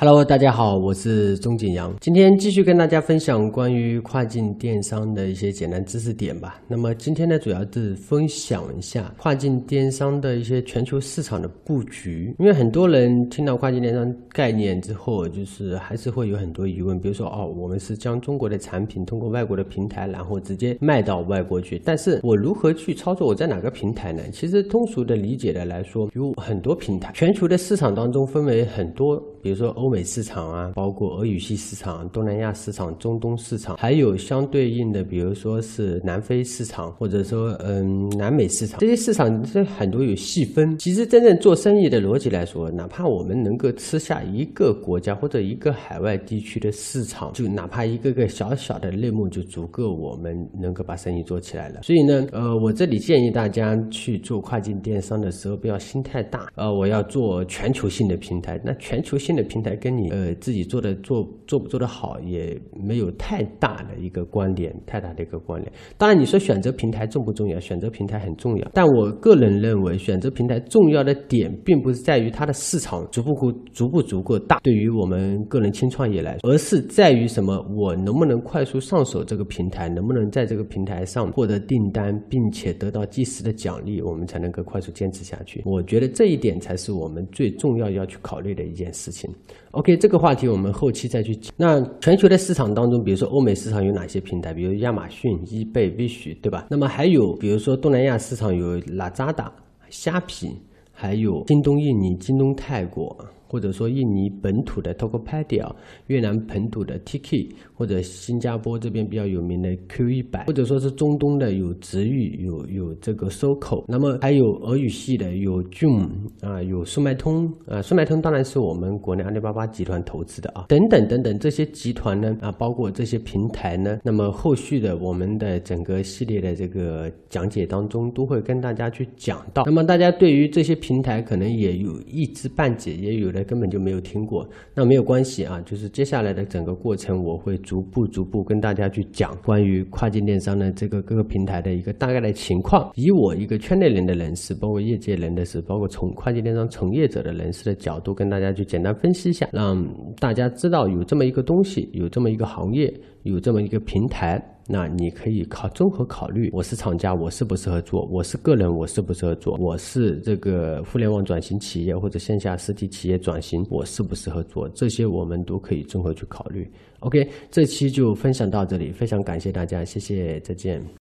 Hello，大家好，我是钟景阳，今天继续跟大家分享关于跨境电商的一些简单知识点吧。那么今天呢，主要是分享一下跨境电商的一些全球市场的布局。因为很多人听到跨境电商概念之后，就是还是会有很多疑问，比如说哦，我们是将中国的产品通过外国的平台，然后直接卖到外国去，但是我如何去操作？我在哪个平台呢？其实通俗的理解的来说，有很多平台，全球的市场当中分为很多，比如说欧。美市场啊，包括俄语系市场、东南亚市场、中东市场，还有相对应的，比如说是南非市场，或者说嗯南美市场，这些市场这很多有细分。其实真正做生意的逻辑来说，哪怕我们能够吃下一个国家或者一个海外地区的市场，就哪怕一个个小小的类目就足够我们能够把生意做起来了。所以呢，呃，我这里建议大家去做跨境电商的时候，不要心太大，呃，我要做全球性的平台，那全球性新的平台。跟你呃自己做的做做不做得好也没有太大的一个关联，太大的一个关联。当然你说选择平台重不重要？选择平台很重要，但我个人认为选择平台重要的点并不是在于它的市场足不足足不足够大，对于我们个人轻创业来说，而是在于什么？我能不能快速上手这个平台？能不能在这个平台上获得订单，并且得到及时的奖励？我们才能够快速坚持下去。我觉得这一点才是我们最重要要去考虑的一件事情。OK，这个话题我们后期再去讲。那全球的市场当中，比如说欧美市场有哪些平台？比如亚马逊、易贝、Wish，对吧？那么还有比如说东南亚市场有拉扎达、虾皮，还有京东印尼、京东泰国。或者说印尼本土的 Tokopedia，越南本土的 Tiki，或者新加坡这边比较有名的 Q 一百，或者说是中东的有直遇，有有这个 SOKO，那么还有俄语系的有 Zoom 啊，有速卖通啊，速卖通当然是我们国内阿里巴巴集团投资的啊，等等等等这些集团呢啊，包括这些平台呢，那么后续的我们的整个系列的这个讲解当中都会跟大家去讲到，那么大家对于这些平台可能也有一知半解，也有的。根本就没有听过，那没有关系啊，就是接下来的整个过程，我会逐步逐步跟大家去讲关于跨境电商的这个各个平台的一个大概的情况，以我一个圈内人的人士，包括业界人的士，包括从跨境电商从业者的人士的角度，跟大家去简单分析一下，让大家知道有这么一个东西，有这么一个行业，有这么一个平台。那你可以考综合考虑，我是厂家，我适不适合做？我是个人，我适不适合做？我是这个互联网转型企业或者线下实体企业转型，我适不适合做？这些我们都可以综合去考虑。OK，这期就分享到这里，非常感谢大家，谢谢，再见。